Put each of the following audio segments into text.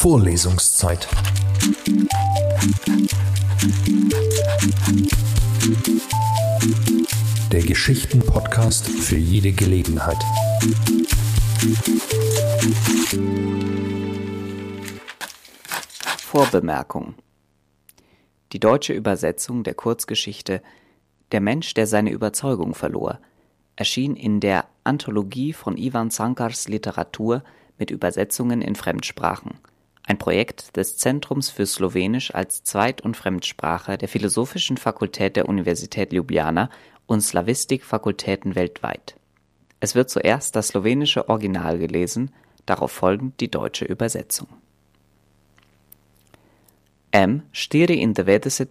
Vorlesungszeit. Der Geschichten-Podcast für jede Gelegenheit. Vorbemerkung. Die deutsche Übersetzung der Kurzgeschichte Der Mensch, der seine Überzeugung verlor, erschien in der Anthologie von Ivan Sankars Literatur mit Übersetzungen in Fremdsprachen, ein Projekt des Zentrums für Slowenisch als Zweit- und Fremdsprache der Philosophischen Fakultät der Universität Ljubljana und Slawistik-Fakultäten weltweit. Es wird zuerst das slowenische Original gelesen, darauf folgend die deutsche Übersetzung. M. 94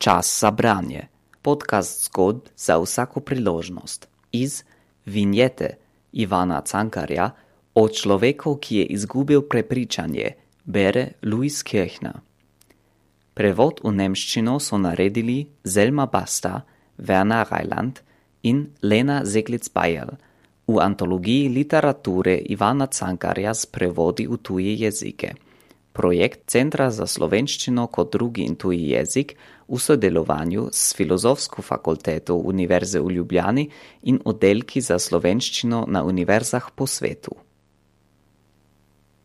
Čas za branje. Podcast zgod za vsako priložnost. Iz Vinjete Ivana Cankarja o človeku, ki je izgubil prepričanje, bere Louis Kirchner. Prevod v nemščino so naredili Zelma Basta, Werner Reiland in Lena Zeglic-Bajel v antologiji literature Ivana Cankarja s prevodi v tuje jezike. Projekt Centra za slovenščino kot drugi in tuji jezik v sodelovanju s Filozofsko fakulteto Univerze v Ljubljani in oddelki za slovenščino na univerzah po svetu.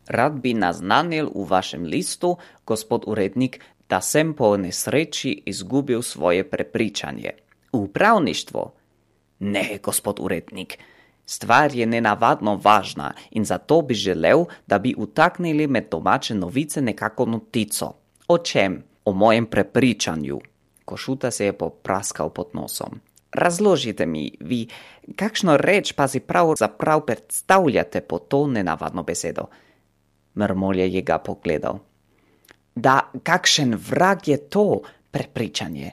Rad bi naznanil v vašem listu, gospod urednik, da sem po nesreči izgubil svoje prepričanje. Upravništvo? Ne, gospod urednik. Stvar je nenavadno važna in zato bi želel, da bi utaknili med domače novice nekako notico. O čem? O mojem prepričanju. Košuta se je popraskal pod nosom. Razložite mi, vi, kakšno reč pa si prav zaprav predstavljate po to nenavadno besedo? Mrmolje je ga pogledal. Da, kakšen vrag je to prepričanje?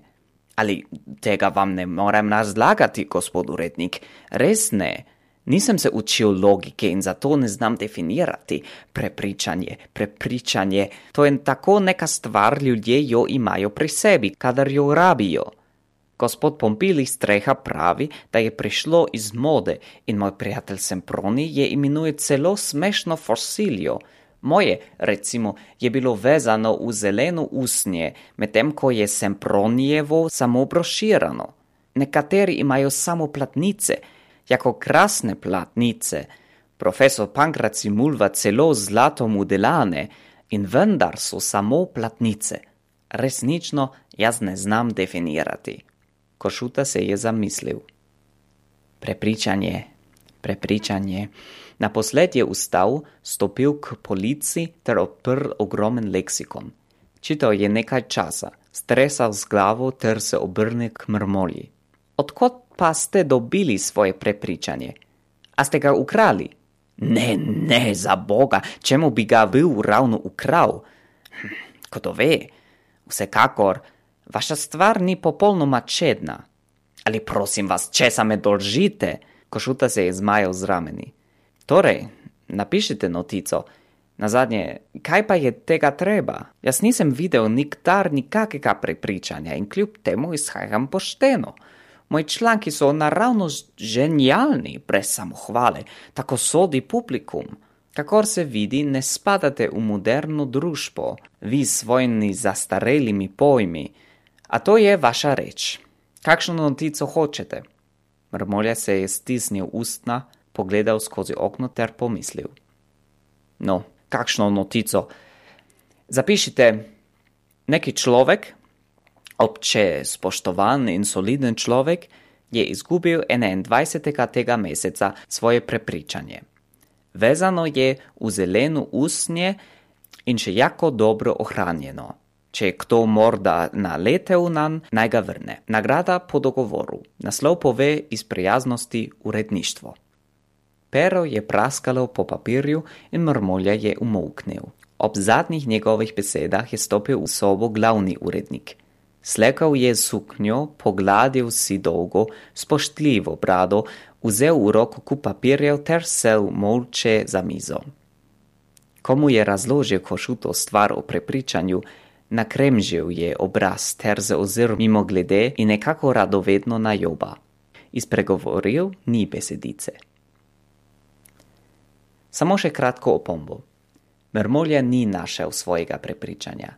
Ali tega vam ne morem razlagati, gospod urednik? Res ne. Nisem se učil logike in zato ne znam definirati prepričanje. Prepričanje, to je tako neka stvar, ljudje jo imajo pri sebi, kadar jo rabijo. Gospod Pompili streha pravi, da je prišlo iz mode in moj prijatelj Semproni je imenuje celo smešno fosiljo. Moje, recimo, je bilo vezano v zeleno usnje, medtem ko je Sempronijevo samo broširano. Nekateri imajo samo platnice, jako krasne platnice. Profesor Pankraci mulva celo zlato modelane in vendar so samo platnice. Resnično jaz ne znam definirati. Košuta se je zamislil. Prepričanje, prepričanje. Naposled je ustal, stopil k polici ter odprl ogromen leksikon. Čital je nekaj časa, stresal z glavo ter se obrnil k mrmolji. Odkot pa ste dobili svoje prepričanje? A ste ga ukrali? Ne, ne, za Boga, čemu bi ga bil ravno ukral? Hm, kdo ve, vsekakor, vaša stvar ni popolnoma čedna. Ali prosim vas, česa me dolžite? Košuta se je zmajal z rameni. Torej, napišite notico. Na zadnje, kaj pa je tega treba? Jaz nisem videl nikdar nikakega prepričanja in kljub temu izhajam pošteno. Moji članki so naravnost genialni, brez samohvale, tako sodi publikum. Kakor se vidi, ne spadate v moderno družbo, vi s svojimi zastarelimi pojmi. A to je vaša reč. Kakšno notico hočete? Mrmolja se je stisnil ustna, pogledal skozi okno ter pomislil. No, kakšno notico? Zapišite, neki človek, obče spoštovan in soliden človek, je izgubil 21. tega meseca svoje prepričanje. Vezano je v zeleno usnje in še jako dobro ohranjeno. Če je kdo morda naletel nan, naj ga vrne. Nagrada po dogovoru. Naslov pove iz prijaznosti uredništvo. Pero je praskalo po papirju in mrmolja je umolknil. Ob zadnjih njegovih besedah je stopil v sobo glavni urednik. Slekal je suknjo, pogladil si dolgo, spoštljivo brado, vzel v roko kup papirjev ter sel molče za mizo. Komu je razložil košuto stvar o prepričanju, nakremžil je obraz ter se ozirl mimo glede in nekako radovedno na joba. Izpregovoril ni besedice. Samo še kratko opombo. Mrmolja ni našel svojega prepričanja.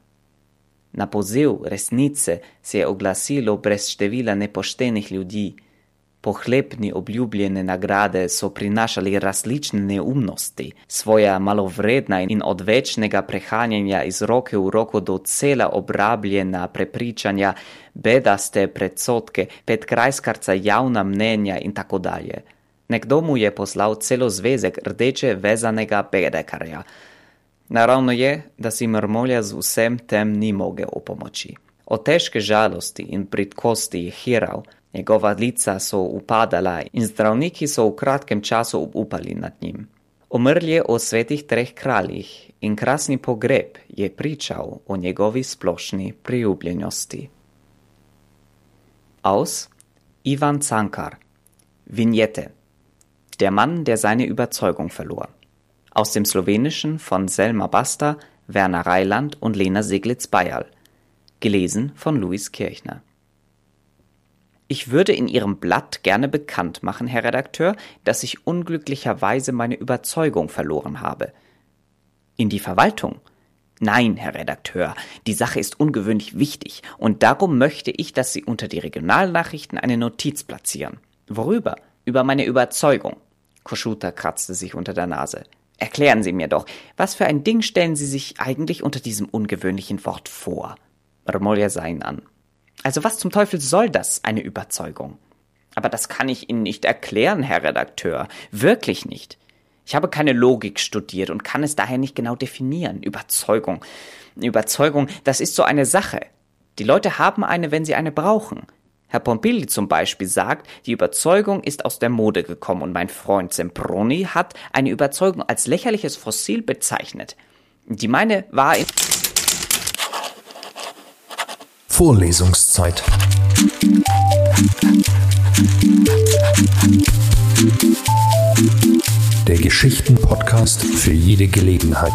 Na poziv resnice se je oglasilo brez števila nepoštenih ljudi. Pohlepni obljubljene nagrade so prinašali različne neumnosti, svoja malovredna in od večnega prehanjanja iz roke v roko do cela obrabljena prepričanja, bedaste predsotke, petkrajskarca javna mnenja in tako dalje. Nekdo mu je poslal celo zvezek rdeče vezanega bedekarja. Naravno je, da si mrmolja z vsem tem ni mogel opomoči. O težke žalosti in pritkosti je hiral, njegova lica so upadala in zdravniki so v kratkem času upali nad njim. Omrl je o svetih treh kraljih in krasni pogreb je pričal o njegovi splošni priljubljenosti. Aus Ivan Cankar Vignette Der Mann, der seine Überzeugung verlor aus dem Slowenischen von Selma Basta, Werner Reiland und Lena Seglitz-Bayerl. Gelesen von Luis Kirchner. Ich würde in Ihrem Blatt gerne bekannt machen, Herr Redakteur, dass ich unglücklicherweise meine Überzeugung verloren habe. In die Verwaltung? Nein, Herr Redakteur, die Sache ist ungewöhnlich wichtig und darum möchte ich, dass Sie unter die Regionalnachrichten eine Notiz platzieren. Worüber? Über meine Überzeugung. Koschuta kratzte sich unter der Nase. Erklären Sie mir doch, was für ein Ding stellen Sie sich eigentlich unter diesem ungewöhnlichen Wort vor? Marmolja sah ihn an. Also was zum Teufel soll das, eine Überzeugung? Aber das kann ich Ihnen nicht erklären, Herr Redakteur. Wirklich nicht. Ich habe keine Logik studiert und kann es daher nicht genau definieren. Überzeugung. Überzeugung, das ist so eine Sache. Die Leute haben eine, wenn sie eine brauchen. Herr Pompili zum Beispiel sagt, die Überzeugung ist aus der Mode gekommen und mein Freund Semproni hat eine Überzeugung als lächerliches Fossil bezeichnet. Die meine war in Vorlesungszeit. Der Geschichten-Podcast für jede Gelegenheit.